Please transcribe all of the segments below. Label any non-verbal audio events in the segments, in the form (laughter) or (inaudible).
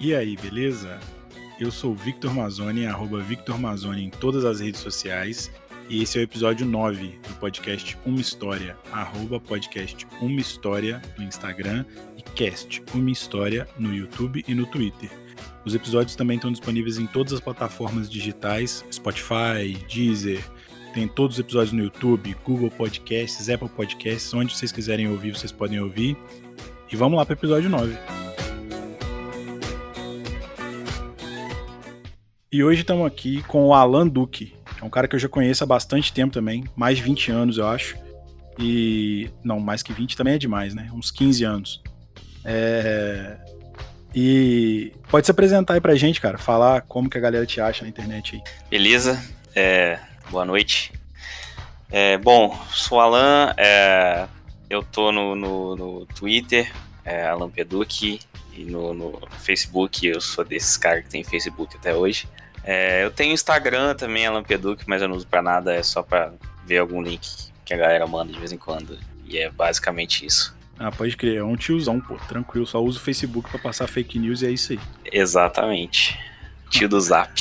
E aí, beleza? Eu sou o Victor Mazzoni, arroba Victor Mazzoni em todas as redes sociais. E esse é o episódio 9 do podcast Uma História, arroba podcast Uma História no Instagram e cast Uma História no YouTube e no Twitter. Os episódios também estão disponíveis em todas as plataformas digitais, Spotify, Deezer, tem todos os episódios no YouTube, Google Podcasts, Apple Podcasts, onde vocês quiserem ouvir, vocês podem ouvir. E vamos lá para o episódio 9. E hoje estamos aqui com o Alan Duque. É um cara que eu já conheço há bastante tempo também, mais de 20 anos, eu acho. E. Não, mais que 20 também é demais, né? Uns 15 anos. É... E pode se apresentar aí pra gente, cara. Falar como que a galera te acha na internet aí. Beleza. É... Boa noite. É... Bom, sou Alan. É... Eu tô no, no, no Twitter, é Alan Peduc, e no, no, Facebook, eu sou desses caras que tem Facebook até hoje. É, eu tenho Instagram também, Alan Peduc, mas eu não uso pra nada, é só pra ver algum link que a galera manda de vez em quando. E é basicamente isso. Ah, pode crer, é um tiozão, pô, tranquilo, só uso o Facebook para passar fake news e é isso aí. Exatamente. Tio do Zap.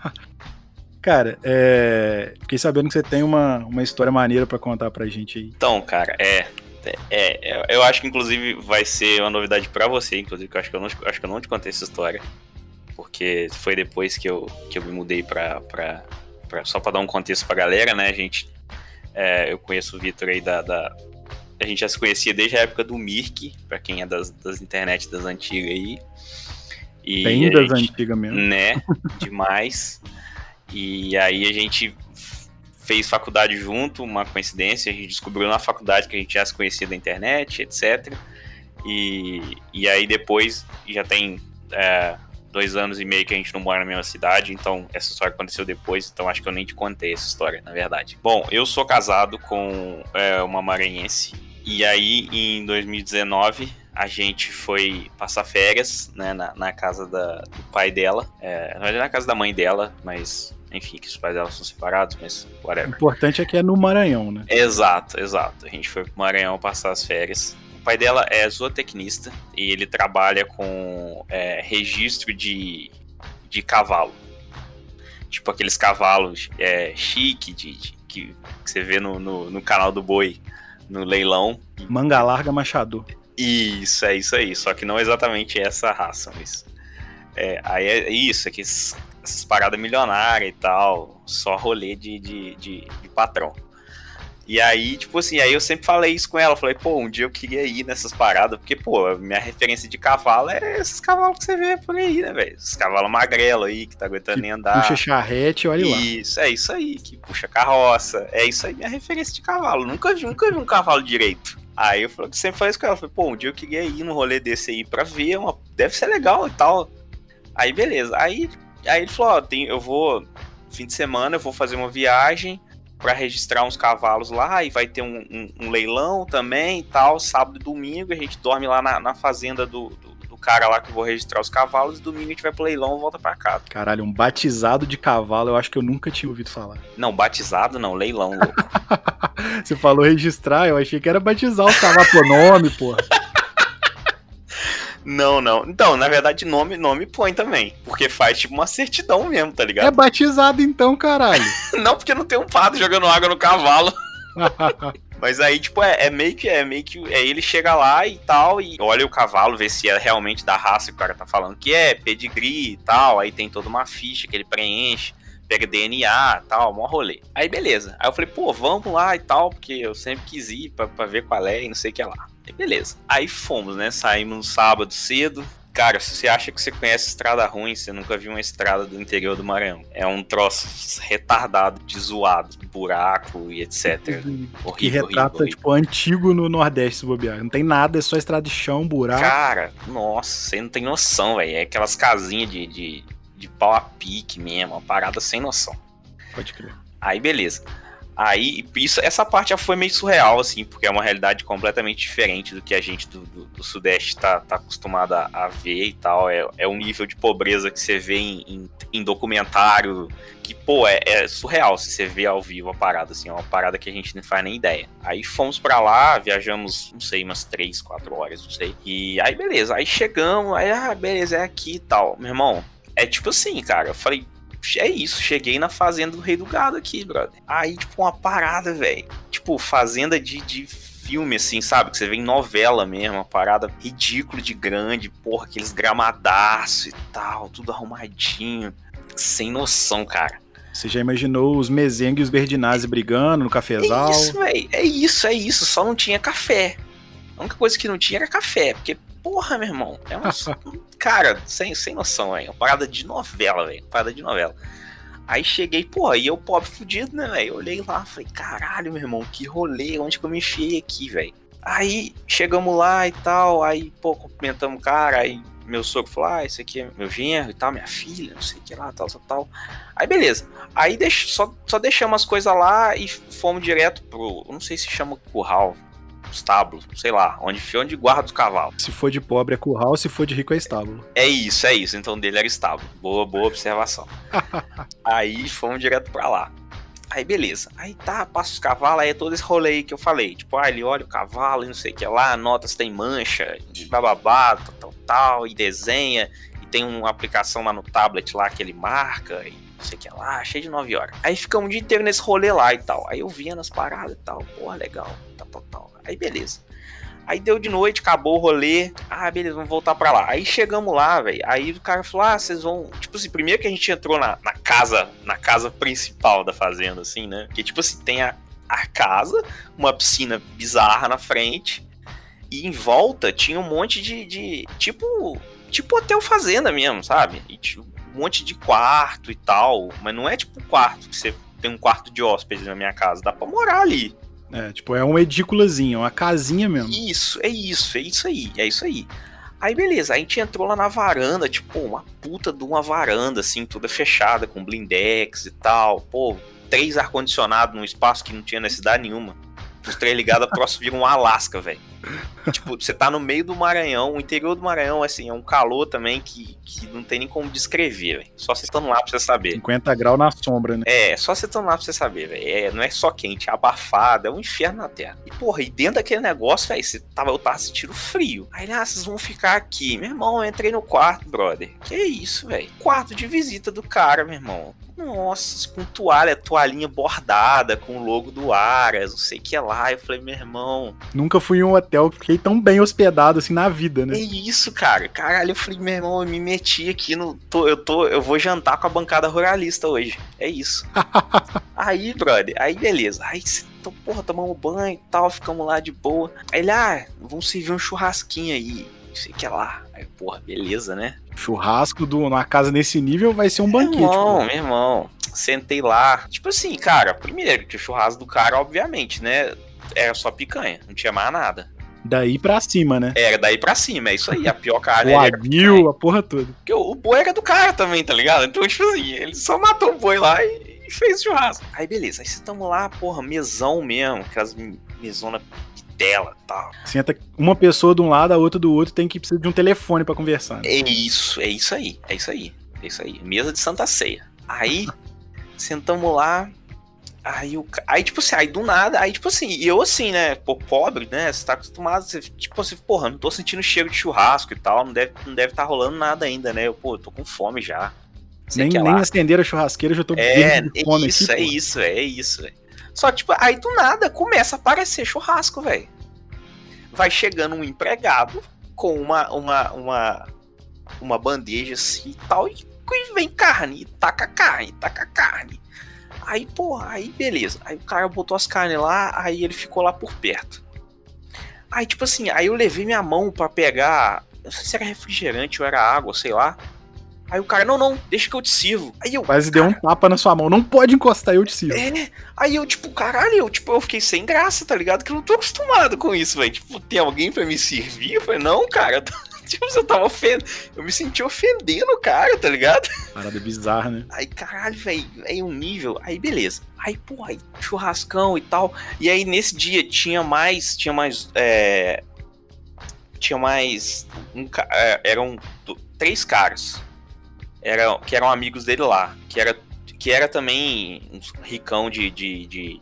(laughs) cara, é... fiquei sabendo que você tem uma, uma história maneira para contar pra gente aí. Então, cara, é, é, é, eu acho que inclusive vai ser uma novidade para você, inclusive, que eu acho que eu, não, acho que eu não te contei essa história. Porque foi depois que eu, que eu me mudei pra. pra, pra só pra dar um contexto pra galera, né? A gente. É, eu conheço o Vitor aí da, da, A gente já se conhecia desde a época do Mirk, pra quem é das, das internet das antigas aí. E Bem das antigas mesmo. Né? Demais. e aí a gente fez faculdade junto, uma coincidência, a gente descobriu na faculdade que a gente já se conhecia da internet, etc. E, e aí depois, já tem é, dois anos e meio que a gente não mora na mesma cidade, então essa história aconteceu depois, então acho que eu nem te contei essa história, na verdade. Bom, eu sou casado com é, uma maranhense, e aí em 2019 a gente foi passar férias né, na, na casa da, do pai dela, é, na casa da mãe dela, mas enfim, que os pais dela são separados, mas whatever. O importante é que é no Maranhão, né? Exato, exato. A gente foi pro Maranhão passar as férias. O pai dela é zootecnista e ele trabalha com é, registro de, de cavalo. Tipo aqueles cavalos é, chique de, de que, que, você vê no, no, no, canal do boi, no leilão. Manga larga machador. Isso, é isso aí. Só que não exatamente essa raça, mas. É, aí é isso, é que essas paradas milionárias e tal, só rolê de, de, de, de, patrão. E aí, tipo assim, aí eu sempre falei isso com ela, falei, pô, um dia eu queria ir nessas paradas, porque, pô, minha referência de cavalo é esses cavalos que você vê por aí, né, velho? Esses cavalos magrelo aí, que tá aguentando que nem andar. Puxa charrete, olha lá. Isso, é isso aí, que puxa carroça. É isso aí, minha referência de cavalo. Nunca vi, nunca vi um cavalo direito. Aí eu sempre falei isso com ela, falei, pô, um dia eu queria ir num rolê desse aí pra ver, uma... deve ser legal e tal. Aí beleza, aí Aí ele falou: Ó, tem, eu vou, fim de semana, eu vou fazer uma viagem para registrar uns cavalos lá e vai ter um, um, um, leilão também e tal, sábado e domingo. A gente dorme lá na, na fazenda do, do, do, cara lá que eu vou registrar os cavalos e domingo a gente vai pro leilão e volta pra casa. Caralho, um batizado de cavalo eu acho que eu nunca tinha ouvido falar. Não, batizado não, leilão, louco. (laughs) Você falou registrar, eu achei que era batizar os cavalos por nome, porra. (laughs) Não, não. Então, na verdade, nome, nome põe também. Porque faz tipo uma certidão mesmo, tá ligado? É batizado então, caralho. (laughs) não, porque não tem um padre jogando água no cavalo. (laughs) Mas aí, tipo, é, é, meio que é meio que. É, ele chega lá e tal, e olha o cavalo, vê se é realmente da raça que o cara tá falando que é, pedigree e tal. Aí tem toda uma ficha que ele preenche, pega DNA e tal, mó rolê. Aí beleza. Aí eu falei, pô, vamos lá e tal, porque eu sempre quis ir pra, pra ver qual é e não sei o que lá. E beleza. Aí fomos, né? Saímos no sábado cedo. Cara, se você acha que você conhece estrada ruim, você nunca viu uma estrada do interior do Maranhão. É um troço retardado, de zoado, buraco e etc. (laughs) Horrível, que retrata, horrível, tipo, antigo no Nordeste, bobear. Não tem nada, é só estrada de chão, buraco. Cara, nossa, você não tem noção, velho. É aquelas casinhas de, de, de pau a pique mesmo, uma parada sem noção. Pode crer. Aí, beleza. Aí, isso, essa parte já foi meio surreal, assim, porque é uma realidade completamente diferente do que a gente do, do, do Sudeste tá, tá acostumado a, a, ver e tal. É, é um nível de pobreza que você vê em, em, em documentário que, pô, é, é, surreal se você vê ao vivo a parada, assim, é uma parada que a gente não faz nem ideia. Aí fomos para lá, viajamos, não sei, umas 3, 4 horas, não sei. E aí, beleza, aí chegamos, aí, ah, beleza, é aqui e tal. Meu irmão, é tipo assim, cara, eu falei, é isso, cheguei na fazenda do Rei do Gado aqui, brother. Aí, tipo, uma parada, velho. Tipo, fazenda de, de filme, assim, sabe? Que você vê em novela mesmo, uma parada ridícula de grande, porra, aqueles gramadaços e tal, tudo arrumadinho. Sem noção, cara. Você já imaginou os Mezengue e os Berdinazzi brigando no cafezal? É isso, velho. É isso, é isso. Só não tinha café. A única coisa que não tinha era café, porque porra, meu irmão. É um. (laughs) cara, sem, sem noção, velho. Uma parada de novela, velho. Parada de novela. Aí cheguei, pô, e eu pobre fudido, né, velho? Olhei lá, falei, caralho, meu irmão, que rolê, onde que eu me enfiei aqui, velho? Aí chegamos lá e tal, aí, pô, cumprimentamos o cara, aí meu sogro falou, ah, esse aqui é meu genro e tal, minha filha, não sei o que lá, tal, tal, tal. Aí beleza. Aí deix, só, só deixamos as coisas lá e fomos direto pro, não sei se chama curral, estábulo, sei lá, onde, onde guarda os cavalos. Se for de pobre é curral, se for de rico é estábulo. É isso, é isso. Então dele era estábulo. Boa, boa observação. (laughs) aí fomos direto pra lá. Aí beleza. Aí tá, passa os cavalos, aí é todo esse rolê aí que eu falei. Tipo, ah, ele olha o cavalo e não sei o que lá, anota se tem mancha, e bababá, tal, tal, tal, e desenha. E tem uma aplicação lá no tablet lá que ele marca, e não sei o que lá, cheio de 9 horas. Aí ficamos o dia inteiro nesse rolê lá e tal. Aí eu via nas paradas e tal, porra, legal, tal, tal. Aí beleza. Aí deu de noite, acabou o rolê. Ah, beleza, vamos voltar pra lá. Aí chegamos lá, velho. Aí o cara falou: Ah, vocês vão. Tipo assim, primeiro que a gente entrou na, na casa, na casa principal da fazenda, assim, né? Que tipo assim, tem a, a casa, uma piscina bizarra na frente. E em volta tinha um monte de. de tipo. Tipo hotel fazenda mesmo, sabe? E tipo, um monte de quarto e tal. Mas não é tipo quarto que você tem um quarto de hóspedes na minha casa. Dá pra morar ali. É, tipo, é uma edículazinha, uma casinha mesmo. Isso, é isso, é isso aí, é isso aí. Aí beleza, a gente entrou lá na varanda, tipo, uma puta de uma varanda, assim, toda fechada, com blindex e tal. Pô, três ar-condicionado num espaço que não tinha necessidade nenhuma. Os três ligados, próximo vira um Alasca, velho. tipo, você tá no meio do Maranhão, o interior do Maranhão, assim, é um calor também que, que não tem nem como descrever, velho. Só você estando lá pra você saber. 50 graus na sombra, né? É, só você estando lá pra você saber, velho. É, não é só quente, é abafado, é um inferno na terra. E, porra, e dentro daquele negócio, velho, você tava, eu tava sentindo frio. Aí, ah, vocês vão ficar aqui. Meu irmão, eu entrei no quarto, brother. Que isso, velho? Quarto de visita do cara, meu irmão. Nossa, com toalha, toalhinha bordada, com o logo do Aras, não sei o que lá. Eu falei, meu irmão. Nunca fui em um hotel que fiquei tão bem hospedado assim na vida, né? É isso, cara. Caralho, eu falei, meu irmão, eu me meti aqui no. Tô, eu tô. Eu vou jantar com a bancada ruralista hoje. É isso. (laughs) aí, brother, aí beleza. Aí então, porra, tomamos banho e tal, ficamos lá de boa. Aí ele, ah, vamos servir um churrasquinho aí. Não sei o que lá. Aí, porra, beleza, né? Churrasco do, numa casa nesse nível vai ser um banquete. Meu irmão, pô. meu irmão. Sentei lá. Tipo assim, cara, primeiro que o churrasco do cara, obviamente, né? Era só picanha, não tinha mais nada. Daí pra cima, né? Era daí pra cima, é isso aí. A pior carne o aguil, a porra toda. Porque o, o boi era do cara também, tá ligado? Então, tipo assim, ele só matou o boi lá e, e fez churrasco. Aí beleza, aí estamos lá, porra, mesão mesmo, aquelas mesona de tela e tal. Senta uma pessoa de um lado, a outra do outro, tem que precisar de um telefone para conversar. Né? É isso, é isso aí, é isso aí, é isso aí. Mesa de Santa Ceia. Aí, sentamos lá, Aí, o, aí, tipo assim, aí do nada, aí, tipo assim, eu assim, né, pô, pobre, né, você tá acostumado, você, tipo assim, porra, não tô sentindo cheiro de churrasco e tal, não deve não deve tá rolando nada ainda, né, eu, pô, eu tô com fome já. nem nem acenderam a churrasqueira, já tô é, de fome isso, aqui, É isso, é isso, velho. Só que, tipo, aí do nada começa a aparecer churrasco, velho. Vai chegando um empregado com uma, uma, uma, uma bandeja assim e tal, e vem carne, taca carne, taca carne. Aí, porra, aí beleza. Aí o cara botou as carnes lá, aí ele ficou lá por perto. Aí, tipo assim, aí eu levei minha mão para pegar. Não sei se era refrigerante ou era água, sei lá. Aí o cara, não, não, deixa que eu te sirvo. Aí eu. Quase deu um tapa na sua mão, não pode encostar, eu te sirvo. É. Aí eu, tipo, caralho, eu, tipo, eu fiquei sem graça, tá ligado? Que eu não tô acostumado com isso, velho. Tipo, tem alguém para me servir? Eu falei, não, cara, (laughs) tipo, eu tava ofendendo. Eu me senti ofendendo o cara, tá ligado? Parada bizarra, né? Aí, caralho, velho, é um nível. Aí, beleza. Aí, pô, aí, churrascão e tal. E aí, nesse dia, tinha mais. Tinha mais. É, tinha mais. Um, é, eram três caras. Era, que eram amigos dele lá. Que era, que era também um ricão de, de, de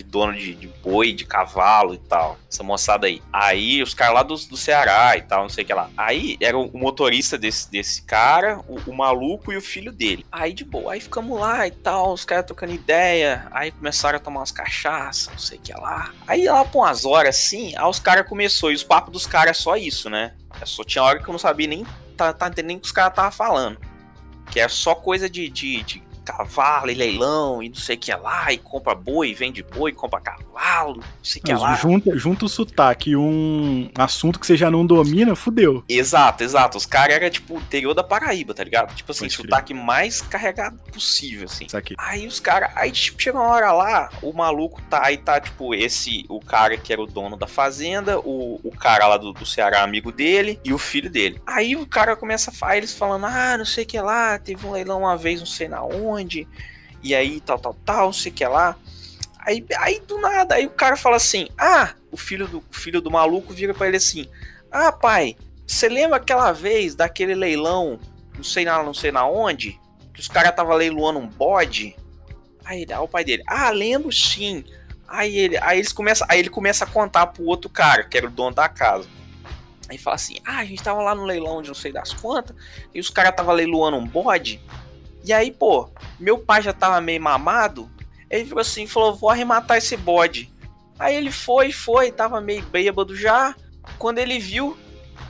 de dono de, de, boi, de cavalo e tal. Essa moçada aí. Aí os caras lá do, do Ceará e tal, não sei o que lá. Aí era o motorista desse, desse cara, o, o, maluco e o filho dele. Aí de boa, aí ficamos lá e tal, os caras trocando ideia. Aí começaram a tomar umas cachaças, não sei o que lá. Aí lá por umas horas assim, aí os caras começou. E os papos dos caras é só isso, né? É só tinha hora que eu não sabia nem. Tá, tá entendendo o que os caras estavam falando. Que é só coisa de, de, de cavalo e leilão e não sei o que lá, e compra boi, vende boi, compra cavalo, não sei o que lá. Junta, junta o sotaque um assunto que você já não domina, fudeu. Exato, exato. Os caras eram tipo interior da Paraíba, tá ligado? Tipo assim, Pode sotaque crer. mais carregado possível, assim. Aí os caras, aí tipo, chega uma hora lá, o maluco tá, aí tá tipo esse, o cara que era o dono da fazenda, o, o cara lá do, do Ceará, amigo dele, e o filho dele. Aí o cara começa a falar, eles falando, ah, não sei o que lá, teve um leilão uma vez, não sei na onde, onde, e aí tal, tal, tal, sei que lá. Aí, aí do nada, aí o cara fala assim: Ah, o filho do, filho do maluco vira para ele assim: Ah, pai, você lembra aquela vez daquele leilão, não sei na, não sei na onde, que os caras tava leiloando um bode? Aí, aí o pai dele: Ah, lembro sim. Aí ele, aí eles começa, aí ele começa a contar pro outro cara, que era o dono da casa. Aí fala assim: Ah, a gente tava lá no leilão de não sei das quantas, e os caras tava leiloando um bode. E aí, pô, meu pai já tava meio mamado. Ele virou assim, falou: vou arrematar esse bode. Aí ele foi, foi, tava meio bêbado já. Quando ele viu,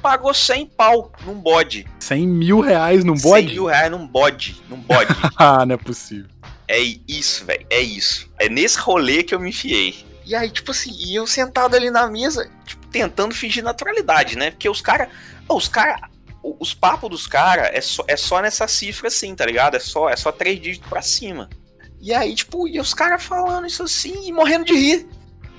pagou 100 pau num bode. 100 mil reais num bode? 100 mil reais num bode, num bode. (laughs) ah, não é possível. É isso, velho, é isso. É nesse rolê que eu me enfiei. E aí, tipo assim, e eu sentado ali na mesa, tipo, tentando fingir naturalidade, né? Porque os caras. Os caras os papos dos caras é só, é só nessa cifra assim, tá ligado? É só, é só três dígitos pra cima. E aí, tipo, e os caras falando isso assim e morrendo de rir.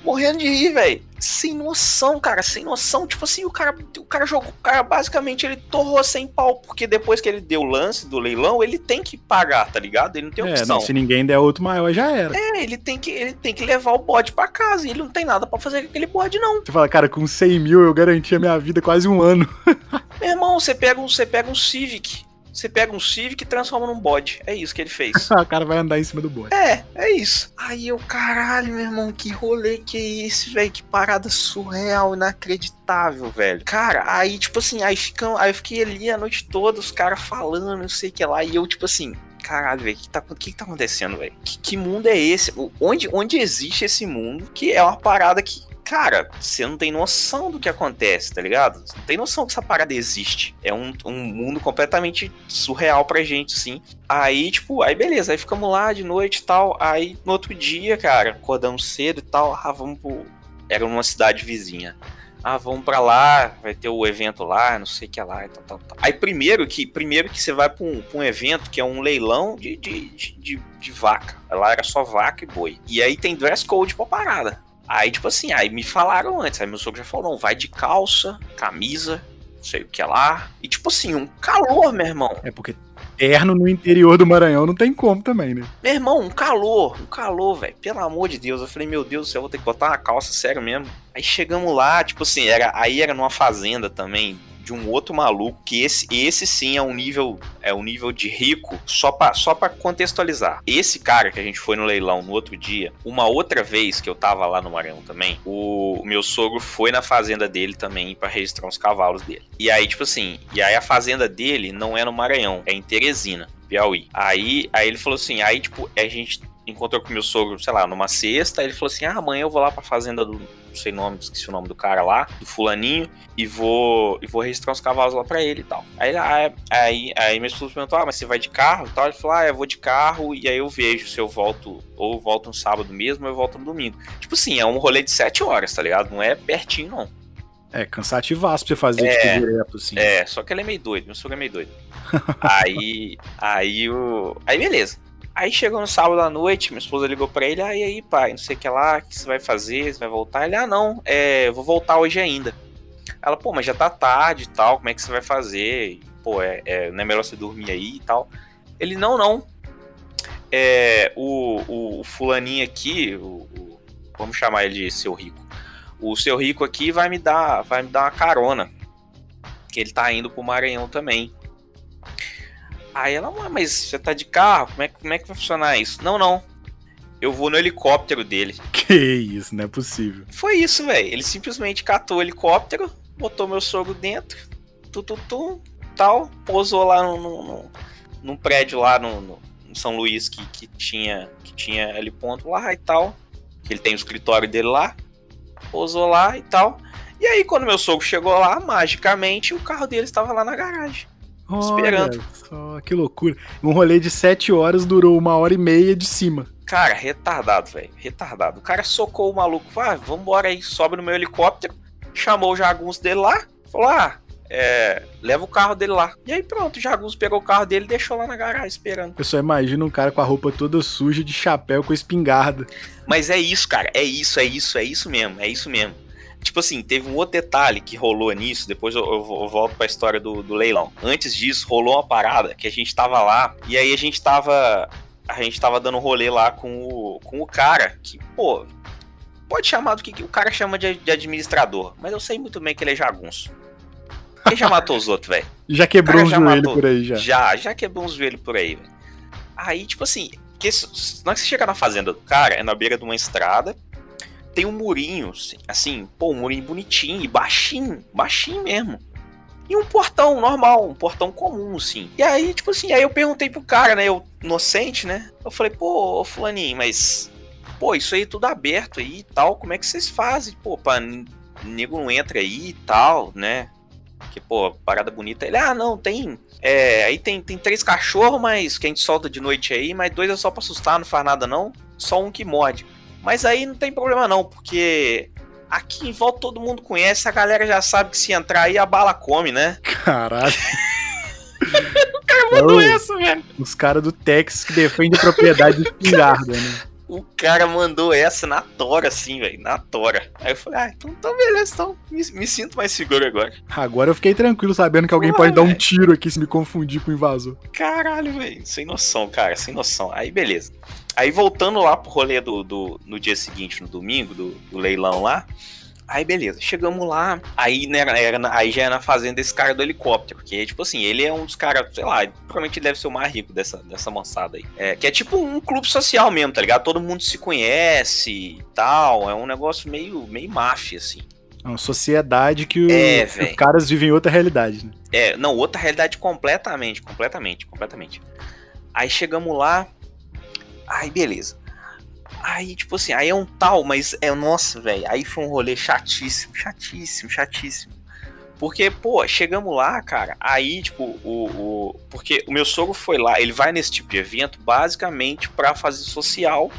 Morrendo de rir, velho. Sem noção, cara, sem noção. Tipo assim, o cara, o cara jogou, o cara basicamente ele torrou sem pau, porque depois que ele deu o lance do leilão, ele tem que pagar, tá ligado? Ele não tem opção. É, não, se ninguém der outro maior, já era. É, ele tem que, ele tem que levar o bode pra casa, e ele não tem nada para fazer com aquele bode, não. Você fala, cara, com 100 mil eu garanti a minha vida quase um ano. (laughs) Meu irmão, você pega um, você pega um Civic, você pega um Civic e transforma num bode. É isso que ele fez. (laughs) o cara vai andar em cima do bode. É, é isso. Aí eu, caralho, meu irmão, que rolê que é esse, velho? Que parada surreal, inacreditável, velho. Cara, aí, tipo assim, aí, ficam, aí eu fiquei ali a noite toda, os caras falando, não sei o que lá, e eu, tipo assim, caralho, velho, o que, tá, que, que tá acontecendo, velho? Que, que, mundo é esse? Onde, onde existe esse mundo que é uma parada que cara, você não tem noção do que acontece, tá ligado? Não tem noção que essa parada existe. É um, um mundo completamente surreal pra gente, sim. Aí, tipo, aí beleza, aí ficamos lá de noite e tal. Aí no outro dia, cara, acordamos cedo e tal. Ah, vamos pro. Era numa cidade vizinha. Ah, vamos para lá, vai ter o evento lá, não sei o que lá e tal, tal, tal. Aí primeiro que, primeiro que você vai para um, um, evento que é um leilão de, de, de, de, vaca. Lá era só vaca e boi. E aí tem dress code pra parada. Aí, tipo assim, aí me falaram antes, aí meu sogro já falou, não, vai de calça, camisa, não sei o que lá. E tipo assim, um calor, meu irmão. É porque terno no interior do Maranhão não tem como também, né? Meu irmão, um calor, um calor, velho. Pelo amor de Deus. Eu falei, meu Deus do céu, eu vou ter que botar uma calça, sério mesmo. Aí chegamos lá, tipo assim, era, aí era numa fazenda também, de um outro maluco, que esse, esse sim é um nível é um nível de rico, só para só pra contextualizar. Esse cara que a gente foi no leilão no outro dia, uma outra vez que eu tava lá no Maranhão também, o, o meu sogro foi na fazenda dele também para registrar os cavalos dele. E aí, tipo assim, e aí a fazenda dele não é no Maranhão, é em Teresina. Piauí. Aí, aí ele falou assim, aí tipo, a gente encontrou com meu sogro, sei lá, numa sexta, ele falou assim: "Ah, amanhã eu vou lá para fazenda do não sei o nome, esqueci o nome do cara lá, do fulaninho, e vou e vou registrar os cavalos lá pra ele e tal. Aí, aí, aí, aí minha esposa perguntou, ah, mas você vai de carro e tal? Ele falou, ah, eu vou de carro e aí eu vejo se eu volto, ou volto no sábado mesmo, ou eu volto no domingo. Tipo assim, é um rolê de sete horas, tá ligado? Não é pertinho, não. É, cansativaço pra você fazer é, tipo, direto, assim. É, só que ele é meio doido, meu sogro é meio doido. (laughs) aí, aí o... Aí beleza. Aí chegou no sábado à noite, minha esposa ligou pra ele, ah, e aí, pai, não sei o que lá, o que você vai fazer, você vai voltar? Ele, ah, não, é, vou voltar hoje ainda. Ela, pô, mas já tá tarde e tal, como é que você vai fazer? Pô, é, é, não é melhor você dormir aí e tal. Ele, não, não. É, o, o, o fulaninho aqui, o, o, vamos chamar ele de seu rico. O seu rico aqui vai me dar, vai me dar uma carona. Que ele tá indo pro Maranhão também. Aí ela, mas você tá de carro? Como é, como é que vai funcionar isso? Não, não. Eu vou no helicóptero dele. (laughs) Que isso, não é possível. Foi isso, velho. Ele simplesmente catou o helicóptero, botou meu sogro dentro, tu, tu, tu tal, pousou lá no, no, num prédio lá no, no, São Luís que, que, tinha que tinha ali ponto lá e tal. Que ele tem o escritório dele lá. Pousou lá e tal. E aí, quando meu sogro chegou lá, magicamente o carro dele estava lá na garagem. Esperando. Só, que loucura. Um rolê de sete horas durou uma hora e meia de cima. Cara, retardado, velho. Retardado. O cara socou o maluco. Vai, ah, vambora aí. Sobe no meu helicóptero. Chamou o jagunço dele lá. Falou: ah, é, leva o carro dele lá. E aí pronto, o jagunço pegou o carro dele e deixou lá na garagem esperando. Eu só imagino um cara com a roupa toda suja, de chapéu, com espingarda. Mas é isso, cara. É isso, é isso, é isso mesmo. É isso mesmo. Tipo assim, teve um outro detalhe que rolou nisso, depois eu, eu, eu volto pra história do, do, leilão. Antes disso, rolou uma parada que a gente tava lá, e aí a gente tava. A gente tava dando rolê lá com o, com o cara, que, pô, pode chamar do que o cara chama de, de administrador, mas eu sei muito bem que ele é jagunço. Quem já matou os outros, velho? (laughs) Já quebrou um joelho matou, por aí, já. Já, já quebrou uns joelhos por aí, velho. Aí, tipo assim, que, na que você chega na fazenda do cara, é na beira de uma estrada, tem um murinho, assim, assim, pô, um murinho bonitinho baixinho, baixinho mesmo. E um portão normal, um portão comum, assim. E aí, tipo assim, aí eu perguntei pro cara, né, eu inocente, né? Eu falei, pô, fulaninho, mas, pô, isso aí tudo aberto aí e tal, como é que vocês fazem? Pô, pra nego não entra aí e tal, né? Que, pô, parada bonita. Ele, ah, não, tem. É, aí tem, tem três cachorros, mas que a gente solta de noite aí, mas dois é só pra assustar, não faz nada não. Só um que morde. Mas aí não tem problema não, porque aqui em volta todo mundo conhece, a galera já sabe que se entrar aí a bala come, né? Caralho. o cara mandou é essa, velho. Os caras do Texas que defendem a propriedade de espingarda, né? O cara mandou essa na tora, assim, velho. Na tora. Aí eu falei, ah, então, então beleza, então me, me, sinto mais seguro agora. Agora eu fiquei tranquilo sabendo que alguém pode véio. dar um tiro aqui se me confundir com o invasor. Caralho, velho. Sem noção, cara, sem noção. Aí beleza. Aí voltando lá pro rolê do, do no dia seguinte, no domingo, do, do leilão lá. Aí beleza, chegamos lá, aí, né, era, aí já é na fazenda desse cara do helicóptero, que tipo assim, ele é um dos caras, sei lá, provavelmente deve ser o mais rico dessa, dessa moçada aí. É, que é tipo um clube social mesmo, tá ligado? Todo mundo se conhece e tal, é um negócio meio, meio máfia, assim. É uma sociedade que, o, é, que os caras vivem outra realidade, né? É, não, outra realidade completamente, completamente, completamente. Aí chegamos lá, aí beleza. Aí, tipo assim, aí é um tal, mas é, nossa, velho, aí foi um rolê chatíssimo, chatíssimo, chatíssimo. Porque, pô, chegamos lá, cara, aí, tipo, o, o. Porque o meu sogro foi lá, ele vai nesse tipo de evento basicamente para fazer social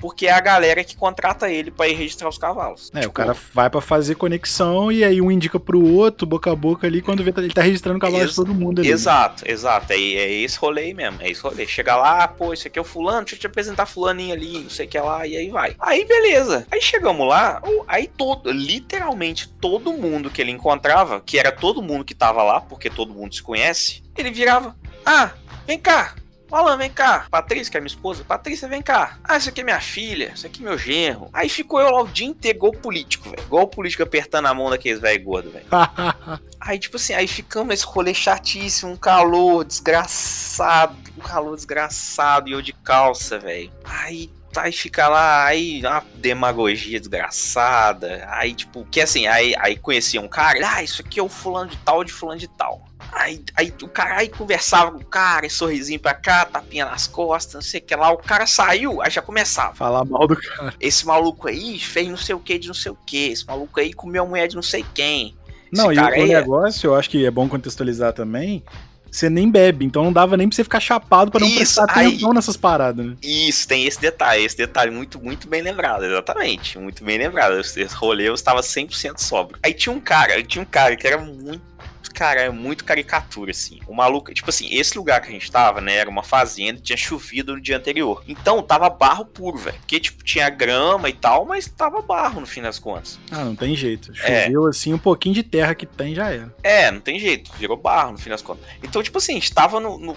porque é a galera que contrata ele para ir registrar os cavalos. É, tipo, o cara vai para fazer conexão e aí um indica pro outro, boca a boca ali, quando vê ele tá registrando o cavalo de todo mundo ali. Exato, exato. É, é esse rolê mesmo, é esse rolê. Chega lá, pô, esse aqui é o fulano, deixa eu te apresentar fulaninho ali, não sei o que lá, e aí vai. Aí beleza. Aí chegamos lá, aí todo, literalmente todo mundo que ele encontrava, que era todo mundo que tava lá, porque todo mundo se conhece, ele virava, ah, vem cá, Alan, vem cá. Patrícia, que é minha esposa. Patrícia, vem cá. Ah, isso aqui é minha filha. Isso aqui é meu genro. Aí ficou eu lá o dia inteiro igual político, velho. Igual político apertando a mão daqueles velho gordo, velho. (laughs) aí, tipo assim, aí ficamos nesse rolê chatíssimo, um calor desgraçado. Um calor desgraçado. E eu de calça, velho. Aí aí fica lá, aí uma demagogia desgraçada. Aí, tipo, que assim, aí, aí conhecia um cara, ah, isso aqui é o fulano de tal, de fulano de tal. Aí, aí o cara aí conversava com o cara, sorrisinho pra cá, tapinha nas costas, não sei o que lá. O cara saiu, aí já começava. Falar mal do cara. Esse maluco aí fez não sei o que de não sei o que. Esse maluco aí comeu a mulher de não sei quem. Não, Esse e o, o é negócio, eu acho que é bom contextualizar também. Você nem bebe, então não dava nem pra você ficar chapado para não Isso, prestar atenção aí, nessas paradas, né? Isso, tem esse detalhe, esse detalhe muito, muito bem lembrado, exatamente, muito bem lembrado. Esse rolê eu estava 100% sóbrio. Aí tinha um cara, tinha um cara que era muito cara, é muito caricatura, assim. O maluco, tipo assim, esse lugar que a gente tava, né, era uma fazenda, tinha chovido no dia anterior. Então, tava barro puro, velho. Porque, tipo, tinha grama e tal, mas tava barro no fim das contas. Ah, não tem jeito. É. Choveu, é. assim, um pouquinho de terra que tem já era. É, não tem jeito. Virou barro no fim das contas. Então, tipo assim, a gente tava no... no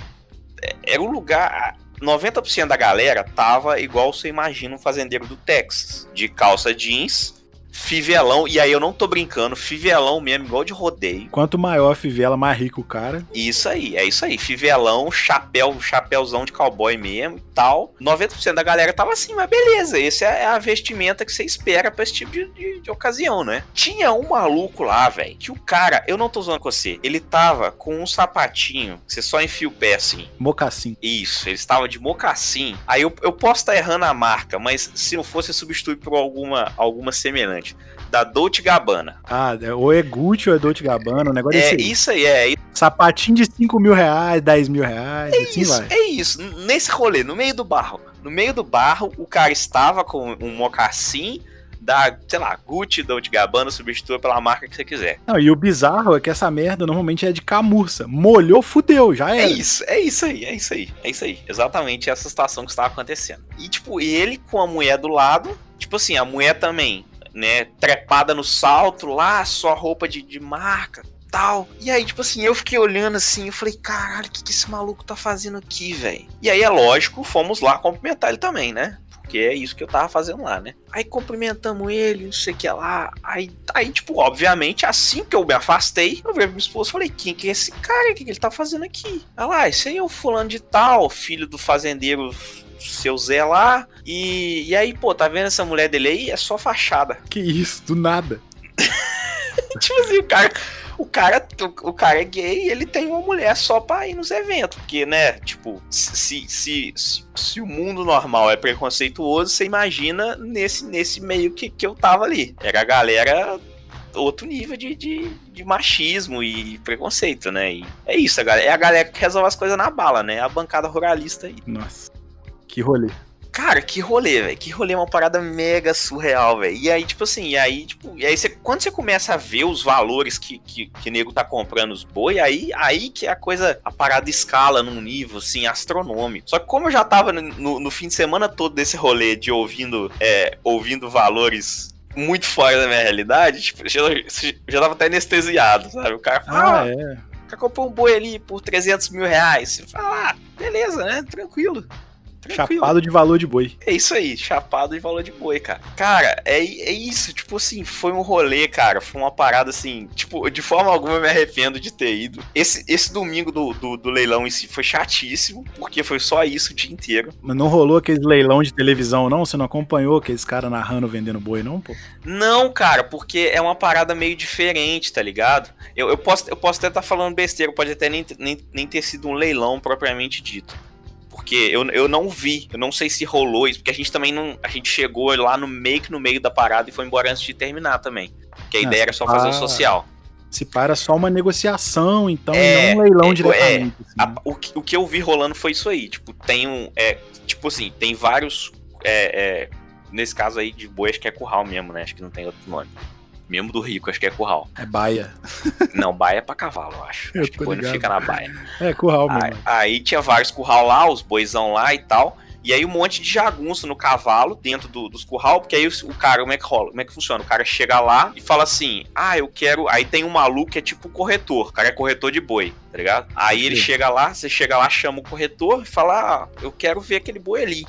é, era um lugar 90% da galera tava igual você imagina um fazendeiro do Texas, de calça jeans, fivelão, e aí eu não tô brincando, fivelão mesmo, igual de rodeio. Quanto maior a fivela, mais rico o cara. Isso aí, é isso aí. Fivelão, chapéu, chapéuzão de cowboy mesmo e tal. 90% da galera tava assim, mas beleza, essa é a vestimenta que você espera pra esse tipo de, de, de ocasião, né? Tinha um maluco lá, velho, que o cara, eu não tô zoando com você, ele tava com um sapatinho, você só enfia o pé assim. Mocassim. Isso, ele estava de mocassim. Aí eu, eu posso estar errando a marca, mas se não fosse, substituir por alguma, alguma da Dolce Gabbana. Ah, é, ou é Gucci ou é Dolce Gabbana, o negócio é, é isso aí, é. Sapatinho de 5 mil reais, 10 mil reais, é assim isso, vai. É isso, nesse rolê, no meio do barro. No meio do barro, o cara estava com um mocassim da, sei lá, Gucci, Dolce Gabbana, substitua pela marca que você quiser. Não, e o bizarro é que essa merda normalmente é de camurça. Molhou, fudeu, já era. É isso, é isso aí, é isso aí, é isso aí. Exatamente essa situação que estava acontecendo. E, tipo, ele com a mulher do lado, tipo assim, a mulher também né, trepada no salto lá, só roupa de, de marca, tal. E aí, tipo assim, eu fiquei olhando assim, eu falei, caralho, o que, que esse maluco tá fazendo aqui, velho? E aí, é lógico, fomos lá cumprimentar ele também, né? Porque é isso que eu tava fazendo lá, né? Aí cumprimentamos ele, não sei o que lá. Aí, aí, tipo, obviamente, assim que eu me afastei, eu vi minha esposa e falei, quem que é esse cara? O que, que ele tá fazendo aqui? Ah lá, esse aí é o fulano de tal, filho do fazendeiro seu Zé lá. E, e aí, pô, tá vendo essa mulher dele aí? É só fachada. Que isso, do nada. (laughs) tipo assim, o cara. O cara, o, cara é gay e ele tem uma mulher só pra ir nos eventos. Porque, né, tipo, se, se, se, se o mundo normal é preconceituoso, você imagina nesse, nesse meio que, que eu tava ali. Era a galera outro nível de, de, de, machismo e preconceito, né? E é isso, a galera, é a galera que resolve as coisas na bala, né? A bancada ruralista aí. Nossa. Que rolê. Cara, que rolê, velho. Que rolê, uma parada mega surreal, velho. E aí, tipo assim, e aí, tipo, e aí você, quando você começa a ver os valores que, que, que nego tá comprando os boi, aí, aí que a coisa, a parada escala num nível, assim, astronômico. Só que como eu já tava no, no fim de semana todo desse rolê de ouvindo, é, ouvindo valores muito fora da minha realidade, tipo, já, já tava até anestesiado, sabe? O cara fala, ah, ah é. O cara comprou um boi ali por 300 mil reais. Você fala, ah, beleza, né? Tranquilo. Tranquilo. Chapado de valor de boi. É isso aí, chapado de valor de boi, cara. Cara, é, é isso, tipo assim, foi um rolê, cara. Foi uma parada assim, tipo, de forma alguma eu me arrependo de ter ido. Esse, esse domingo do, do, do leilão em si foi chatíssimo, porque foi só isso o dia inteiro. Mas não rolou aquele leilão de televisão, não? Você não acompanhou aqueles caras narrando vendendo boi, não, pô? Não, cara, porque é uma parada meio diferente, tá ligado? Eu, eu, posso, eu posso até estar tá falando besteira, pode até nem, nem, nem ter sido um leilão propriamente dito porque eu, eu não vi, eu não sei se rolou isso, porque a gente também não. A gente chegou lá no meio que no meio da parada e foi embora antes de terminar também. Que a ah, ideia era só fazer o social. Se para só uma negociação, então, é, não um leilão é, diretamente. É, assim. a, o, que, o que eu vi rolando foi isso aí. Tipo, tem um. É, tipo assim, tem vários. É, é, nesse caso aí de boi, acho que é curral mesmo, né? Acho que não tem outro nome. Mesmo do rico, acho que é curral. É baia. Não, baia é pra cavalo, eu acho. Eu acho que boi não fica na baia. É, curral mesmo. Aí, aí, tinha vários curral lá, os boizão lá e tal. E aí um monte de jagunço no cavalo, dentro do, dos curral, porque aí o, o, cara, como é que rola? Como é que funciona? O cara chega lá e fala assim, ah, eu quero... Aí tem um maluco que é tipo corretor, o cara é corretor de boi, tá ligado? Aí Sim. ele chega lá, você chega lá, chama o corretor e fala, ah, eu quero ver aquele boi ali.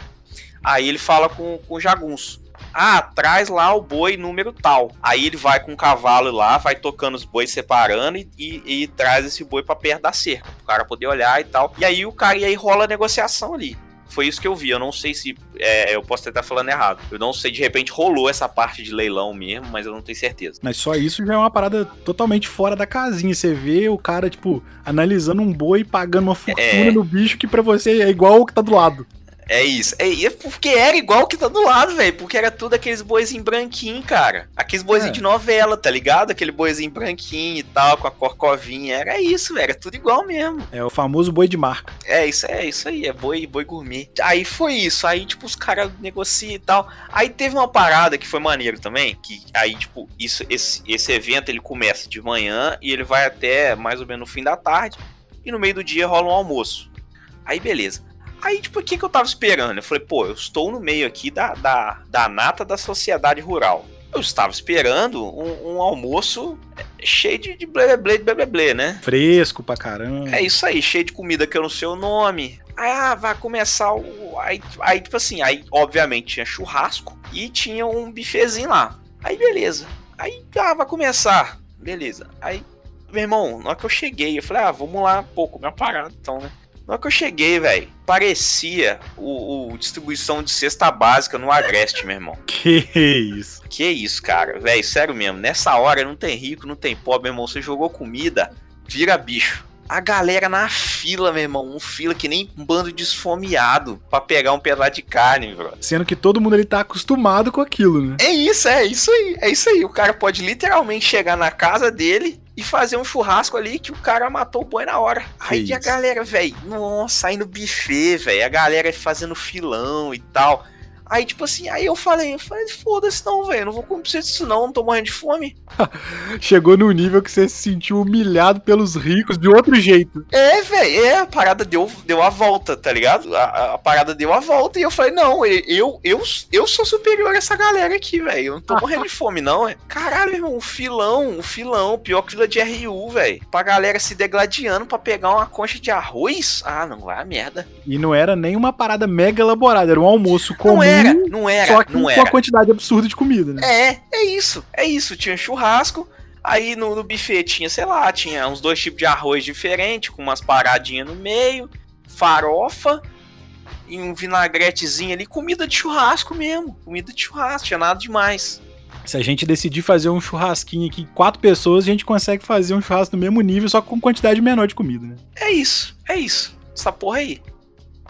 Aí ele fala com, com o jagunço. Ah, traz lá o boi número tal. Aí ele vai com o cavalo lá, vai tocando os bois separando e, e, e traz esse boi para perto da cerca, o cara poder olhar e tal. E aí o cara e aí rola a negociação ali. Foi isso que eu vi. Eu não sei se. É, eu posso estar falando errado. Eu não sei, de repente rolou essa parte de leilão mesmo, mas eu não tenho certeza. Mas só isso já é uma parada totalmente fora da casinha. Você vê o cara, tipo, analisando um boi pagando uma fortuna é... no bicho que para você é igual o que tá do lado. É isso. É, é porque era igual que tá do lado, velho. Porque era tudo aqueles boizinhos branquinhos, cara. Aqueles boizinhos é. de novela, tá ligado? Aquele boizinho branquinho e tal, com a corcovinha. Era isso, velho. Era tudo igual mesmo. É o famoso boi de marca. É, isso é isso aí. É boi, boi gourmet. Aí foi isso. Aí, tipo, os caras negociam e tal. Aí teve uma parada que foi maneiro também. Que aí, tipo, isso, esse, esse evento ele começa de manhã e ele vai até mais ou menos no fim da tarde. E no meio do dia rola um almoço. Aí beleza. Aí, tipo, o que, que eu tava esperando? Eu falei, pô, eu estou no meio aqui da, da, da nata da sociedade rural. Eu estava esperando um, um almoço cheio de, de blé, blé, blé, blé, né? Fresco pra caramba. É isso aí, cheio de comida que eu não sei o nome. Aí, ah, vai começar o. Aí, aí, tipo assim, aí, obviamente, tinha churrasco e tinha um bifezinho lá. Aí, beleza. Aí, ah, vai começar. Beleza. Aí, meu irmão, na hora que eu cheguei, eu falei, ah, vamos lá, pô, comer uma parada, então, né? Na hora que eu cheguei, velho, parecia o, o, distribuição de cesta básica no Agreste, meu irmão. (laughs) Que isso? Que isso, cara. Velho, sério mesmo. Nessa hora não tem rico, não tem pobre, meu irmão. Você jogou comida, vira bicho. A galera na fila, meu irmão. Um fila que nem um bando de esfomeado pra pegar um pedaço de carne, bro. Sendo que todo mundo ele tá acostumado com aquilo, né? É isso, é isso aí. É isso aí. O cara pode literalmente chegar na casa dele, e fazer um churrasco ali que o cara matou o boi na hora. Que aí isso? a galera, velho, nossa, aí no buffet, velho, a galera fazendo filão e tal. Aí, tipo assim, aí eu falei, eu falei, foda-se não, velho, não vou comer isso não, não tô morrendo de fome. (laughs) Chegou no nível que você se sentiu humilhado pelos ricos de outro jeito. É, velho, é, a parada deu, deu a volta, tá ligado? A, a, parada deu a volta e eu falei, não, eu, eu, eu sou superior a essa galera aqui, velho, eu não tô morrendo de fome não, é. Caralho, irmão, um filão, um filão, pior que fila de RU, velho. Pra galera se degladiando pra pegar uma concha de arroz, ah, não vai a merda. E não era nem uma parada mega elaborada, era um almoço comum. Não é era, não era. Só que não com era. uma quantidade absurda de comida, né? É, é isso. É isso. Tinha churrasco. Aí no, no buffet tinha, sei lá, tinha uns dois tipos de arroz diferentes, com umas paradinhas no meio, farofa e um vinagretezinho ali, comida de churrasco mesmo. Comida de churrasco, tinha nada demais. Se a gente decidir fazer um churrasquinho aqui, quatro pessoas, a gente consegue fazer um churrasco no mesmo nível, só com quantidade menor de comida, né? É isso, é isso. Essa porra aí.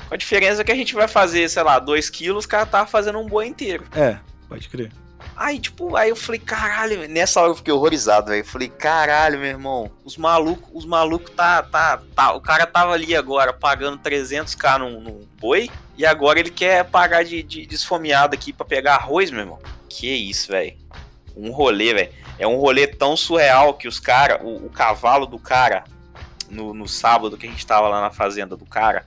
Com a diferença que a gente vai fazer, sei lá, 2 quilos, o cara tá fazendo um boi inteiro. É, pode crer. Aí, tipo, aí eu falei, caralho, nessa hora eu fiquei horrorizado, velho. Falei, caralho, meu irmão, os malucos, os malucos tá, tá, tá. O cara tava ali agora pagando 300k num, num boi e agora ele quer pagar de, de desfomeado aqui para pegar arroz, meu irmão. Que isso, velho. Um rolê, velho. É um rolê tão surreal que os caras, o, o, cavalo do cara, no, no sábado que a gente tava lá na fazenda do cara,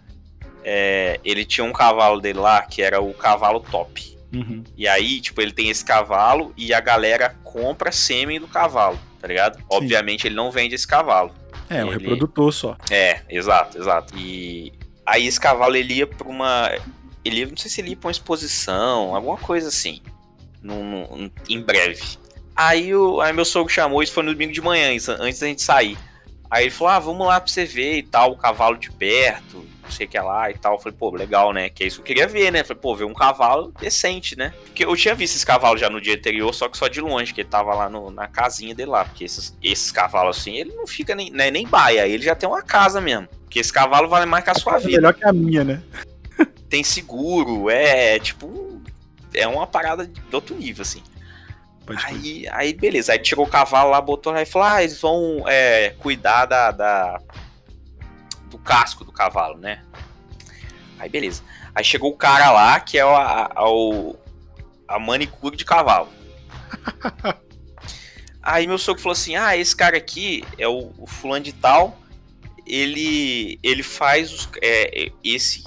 é, ele tinha um cavalo dele lá que era o cavalo top. Uhum. E aí, tipo, ele tem esse cavalo e a galera compra sêmen do cavalo, tá ligado? Sim. Obviamente ele não vende esse cavalo. É, um reprodutor só. É, exato, exato. E aí esse cavalo ele ia pra uma. Ele não sei se ele ia pra uma exposição, alguma coisa assim. Num, num, em breve. Aí, o, aí meu sogro chamou, isso foi no domingo de manhã, antes da gente sair. Aí ele falou: ah, vamos lá pra você ver e tal, o cavalo de perto não sei o que lá e tal. Eu falei, pô, legal, né? Que é isso que eu queria ver, né? Eu falei, pô, ver um cavalo decente, né? Porque eu tinha visto esse cavalo já no dia anterior, só que só de longe, que ele tava lá no, na casinha dele lá. Porque esses, esses cavalos assim, ele não fica nem, né, nem baia, ele já tem uma casa mesmo. Porque esse cavalo vale mais que a sua é vida. Melhor que a minha, né? (laughs) tem seguro, é tipo. É uma parada de outro nível, assim. Aí, aí, beleza. Aí tirou o cavalo lá, botou lá e falou: Ah, eles vão é, cuidar da, da, do casco do cavalo, né? Aí beleza. Aí chegou o cara lá, que é a, a, a manicure de cavalo. (laughs) Aí meu sogro falou assim: Ah, esse cara aqui é o, o fulano de tal. Ele, ele faz os, é, esse,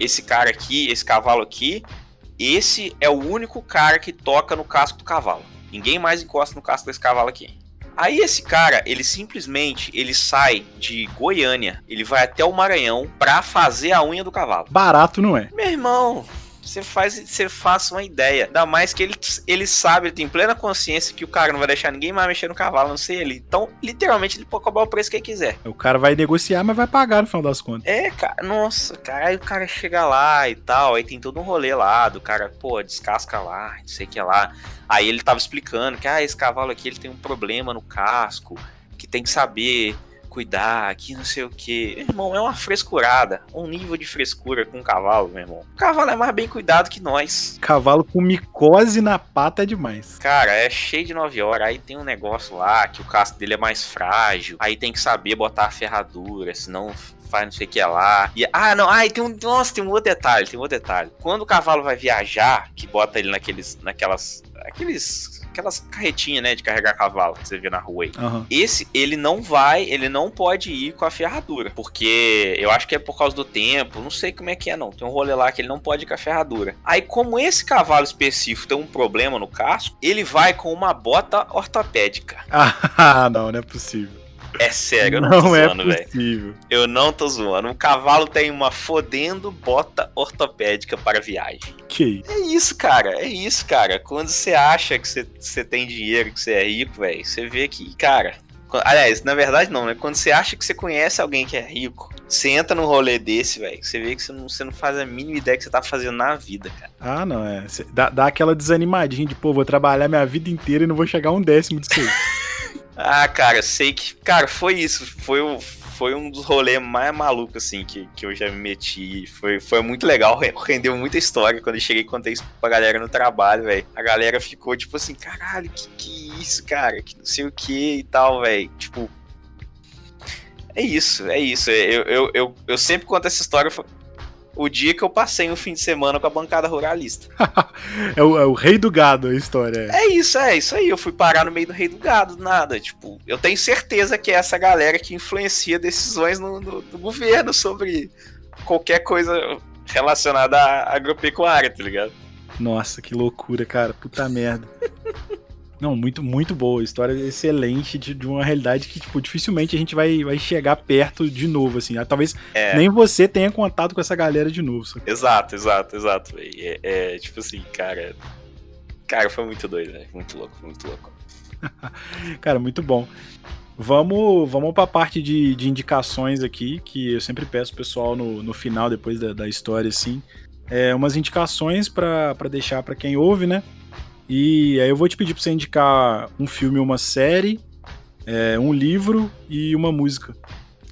esse cara aqui, esse cavalo aqui. Esse é o único cara que toca no casco do cavalo. Ninguém mais encosta no casco desse cavalo aqui. Aí esse cara, ele simplesmente ele sai de Goiânia, ele vai até o Maranhão pra fazer a unha do cavalo. Barato não é? Meu irmão, você faz, você faça uma ideia. Ainda mais que ele, ele sabe, ele tem plena consciência que o cara não vai deixar ninguém mais mexer no cavalo, não sei ele. Então, literalmente, ele pode cobrar o preço que ele quiser. O cara vai negociar, mas vai pagar no final das contas. É, cara, nossa, cara, aí o cara chega lá e tal, aí tem todo um rolê lá do cara, pô, descasca lá, não sei o que lá. Aí ele tava explicando que, ah, esse cavalo aqui ele tem um problema no casco, que tem que saber cuidar, que não sei o que. Irmão, é uma frescurada. Um nível de frescura com o cavalo, meu irmão. O cavalo é mais bem cuidado que nós. Cavalo com micose na pata é demais. Cara, é cheio de 9 horas. Aí tem um negócio lá que o casco dele é mais frágil. Aí tem que saber botar a ferradura, senão faz não sei o que lá. E, ah, não, ah, tem um. Nossa, tem um outro detalhe, tem um outro detalhe. Quando o cavalo vai viajar, que bota ele naqueles. naquelas. aqueles. Aquelas carretinhas, né, de carregar cavalo que você vê na rua aí. Uhum. Esse, ele não vai, ele não pode ir com a ferradura. Porque eu acho que é por causa do tempo, não sei como é que é, não. Tem um rolê lá que ele não pode ir com a ferradura. Aí, como esse cavalo específico tem um problema no casco, ele vai com uma bota ortopédica. (laughs) Ah, não, não é possível. É sério, eu não, Não, tô é zoando, velho. Eu não tô zoando. O cavalo tem uma fodendo bota ortopédica para viagem. Que É isso, cara. É isso, cara. Quando você acha que você, tem dinheiro, que você é rico, velho, você vê que, cara. Aliás, na verdade não, né? Quando você acha que você conhece alguém que é rico, você entra num rolê desse, velho, você vê que você não, você não faz a mínima ideia que você tá fazendo na vida, cara. Ah, não, é. Dá, dá aquela desanimadinha de, pô, vou trabalhar minha vida inteira e não vou chegar a um décimo disso aí. (laughs) Ah, cara, sei que. Cara, foi isso. Foi, o, foi um dos rolês mais malucos, assim, que, que eu já me meti. Foi, foi muito legal, re- rendeu muita história. Quando eu cheguei e contei isso pra galera no trabalho, velho. A galera ficou tipo assim: caralho, que que isso, cara? Que não sei o que e tal, velho. Tipo. É isso, é isso. Eu, eu, eu, eu sempre conto essa história. O dia que eu passei um fim de semana com a bancada ruralista. (laughs) é, o, é o rei do gado a história. é. É isso, é isso aí. Eu fui parar no meio do rei do gado, nada. Tipo, eu tenho certeza que é essa galera que influencia decisões no, no- do governo sobre qualquer coisa relacionada à agropecuária, tá ligado? Nossa, que loucura, cara. Puta merda. (laughs) Não, muito, muito boa. História excelente de, de uma realidade que, tipo, dificilmente a gente vai, vai chegar perto de novo, assim. Ah, Talvez É. nem você tenha contato com essa galera de novo. sabe? Exato, exato, exato. É, é, tipo assim, cara. Cara, foi muito doido, velho. Muito louco, muito louco. (laughs) Cara, muito bom. Vamos, vamos pra parte de, de indicações aqui, que eu sempre peço pro pessoal no, no final, depois da, da história, assim. É, umas indicações pra deixar pra quem ouve, né? E aí eu vou te pedir pra você indicar um filme, uma série, é, um livro e uma música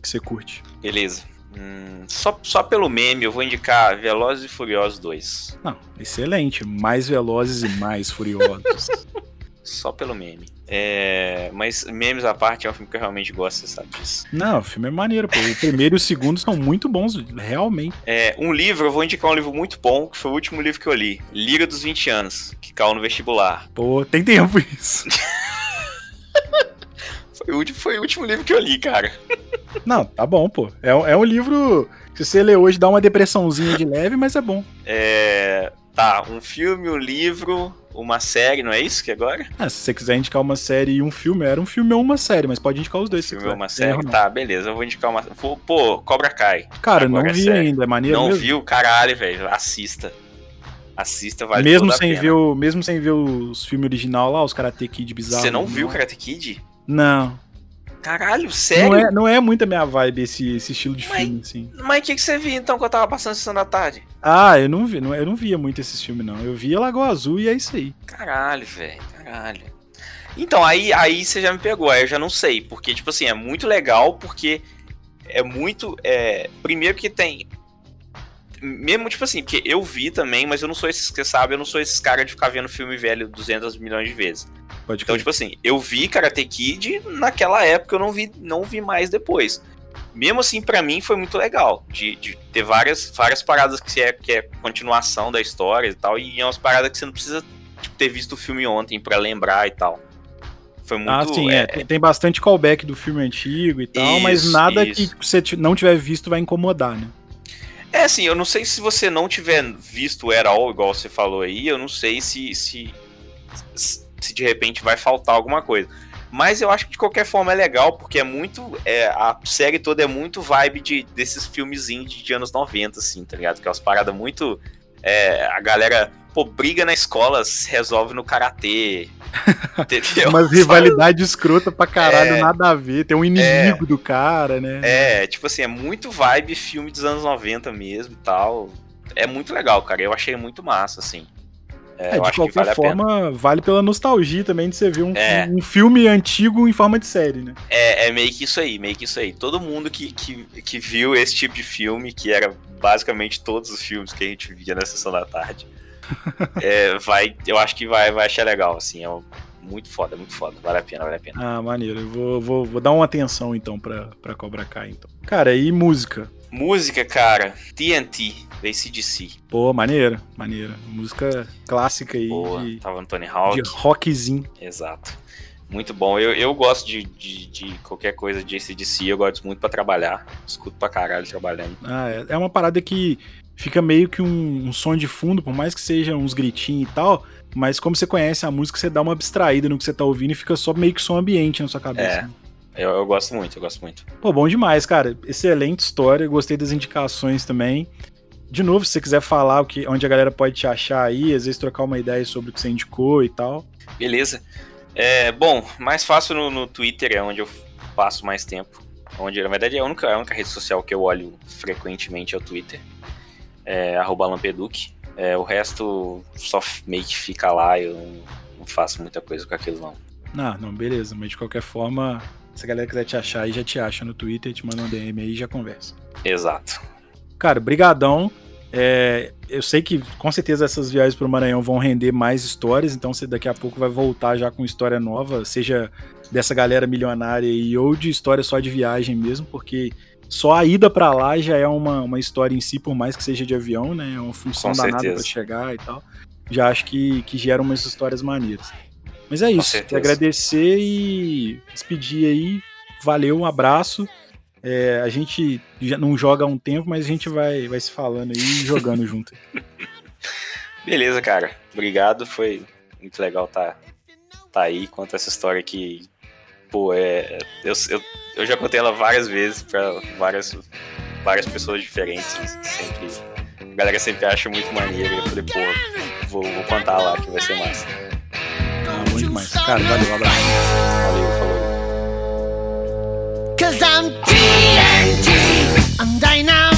que você curte. Beleza. Hum, só, só pelo meme eu vou indicar Velozes e Furiosos 2. Não, excelente. Mais velozes e mais furiosos. (laughs) Só pelo meme. É, mas memes à parte é um filme que eu realmente gosto, você sabe disso. Não, o filme é maneiro, pô. O primeiro e o segundo são muito bons, realmente. É, um livro, eu vou indicar um livro muito bom, que foi o último livro que eu li. Liga dos 20 anos, que caiu no vestibular. Pô, tem tempo isso. (laughs) Foi o, último, foi o último livro que eu li, cara. (laughs) Não, tá bom, pô. É, um- é um livro. Se você ler hoje, dá uma depressãozinha de leve, mas é bom. É, tá, um filme, um livro, uma série, não é isso que agora? Ah, se você quiser indicar uma série e um filme, era um filme ou uma série, mas pode indicar os dois. se filme ou uma Não série? não. Tá, beleza, eu vou indicar uma. Pô, Pô, Cobra Kai. Cara, não Agora é vi série. ainda, é maneiro não mesmo. viu? Caralho, velho. Assista. Assista, vale mesmo, sem ver o, mesmo sem ver os filmes original lá, os Karate Kid bizarros. Você não viu Karate Kid? Não. Caralho, sério? Não é, não é muito a minha vibe esse, esse estilo de Mas- filme, assim. Mas o que, que você viu então quando eu tava passando sessão da tarde? Ah, eu não vi, não, eu não via muito esses filmes, não. Eu via Lagoa Azul e é isso aí. Caralho, velho, caralho. Então, aí, aí você já me pegou, aí eu já não sei. Porque, tipo assim, é muito legal, porque é muito. É, primeiro que tem. Mesmo, tipo assim, porque eu vi também, mas eu não sou esses que sabe, eu não sou esses caras de ficar vendo filme velho 200 milhões de vezes. Pode Então, crer. tipo assim, eu vi Karate Kid naquela época, eu não vi, não vi mais depois. Mesmo assim, pra mim foi muito legal. De, de ter várias, várias paradas que é, que é continuação da história e tal. E é umas paradas que você não precisa tipo, ter visto o filme ontem pra lembrar e tal. Foi muito. ah, sim, é. Tem, tem bastante callback do filme antigo e tal, mas Isso, nada isso. que você não tiver visto vai incomodar, né? É assim, eu não sei se você não tiver visto Era All, igual você falou aí, eu não sei se, se, se de repente vai faltar alguma coisa. Mas eu acho que de qualquer forma é legal, porque é muito. é, a série toda é muito vibe de, desses filmes indie de anos 90, assim, tá ligado? Que é umas paradas muito. é, a galera, pô, briga na escola, se resolve no karatê. (laughs) Entendeu? Umas rivalidade escrota pra caralho, É. nada a ver. Tem um inimigo do cara, né? É, tipo assim, é muito vibe filme dos anos 90 mesmo e tal. É muito legal, cara. Eu achei muito massa, assim. É, é de qualquer vale forma, vale pela nostalgia também de você ver um, é. um, filme antigo em forma de série, né? É, é meio que isso aí, meio que isso aí. Todo mundo que, que, que viu esse tipo de filme, que era basicamente todos os filmes que a gente via na sessão da tarde, é, vai, eu acho que vai, vai achar legal, assim, é muito foda, muito foda, vale a pena, vale a pena. Ah, maneiro, eu vou, vou, vou dar uma atenção então pra, pra Cobra Kai, então. Cara, e música? Música, cara, TNT, da ACDC. Pô, maneiro, maneiro. Música clássica aí. Boa, de, tava Anthony Hawk. De rockzinho. Exato. Muito bom. Eu, eu gosto de, de, de qualquer coisa de ACDC, eu gosto muito para trabalhar. Escuto pra caralho trabalhando. Ah, é, é uma parada que fica meio que um, um som de fundo, por mais que seja uns gritinhos e tal, mas como você conhece a música, você dá uma abstraída no que você tá ouvindo e fica só meio que som ambiente na sua cabeça. É, eu, eu gosto muito, eu gosto muito. Pô, bom demais, cara. Excelente história, gostei das indicações também. De novo, se você quiser falar o que, onde a galera pode te achar aí, às vezes trocar uma ideia sobre o que você indicou e tal. Beleza. É, bom, mais fácil no, no Twitter, é onde eu passo mais tempo. Onde, na verdade, é a única, a única rede social que eu olho frequentemente é o Twitter. É, arroba Lampeduc. É, o resto só meio que fica lá, eu não, não faço muita coisa com aquilo não. Ah, não, beleza, mas de qualquer forma, se a galera quiser te achar aí, já te acha no Twitter, te manda um DM aí e já conversa. Exato. Cara, brigadão. É, eu sei que com certeza essas viagens para o Maranhão vão render mais histórias, então você daqui a pouco vai voltar já com história nova, seja dessa galera milionária aí ou de história só de viagem mesmo, porque só a ida para lá já é uma, uma história em si, por mais que seja de avião, né? É uma função Com danada para chegar e tal. Já acho que, que gera umas histórias maneiras. Mas é isso. Agradecer e despedir aí. Valeu, um abraço. É, a gente já não joga há um tempo, mas a gente vai, vai se falando aí e jogando (laughs) junto. Beleza, cara. Obrigado. Foi muito legal estar tá, tá aí. Conta essa história que pô, é, eu, eu, eu já contei ela várias vezes para várias, várias pessoas diferentes. Né? Sempre. A galera sempre acha muito maneiro. Eu falei, pô, vou, vou contar lá que vai ser massa. Ah, muito massa. Cara, valeu, um abraço. Valeu, falou. Cause I'm TNT, I'm dynamo.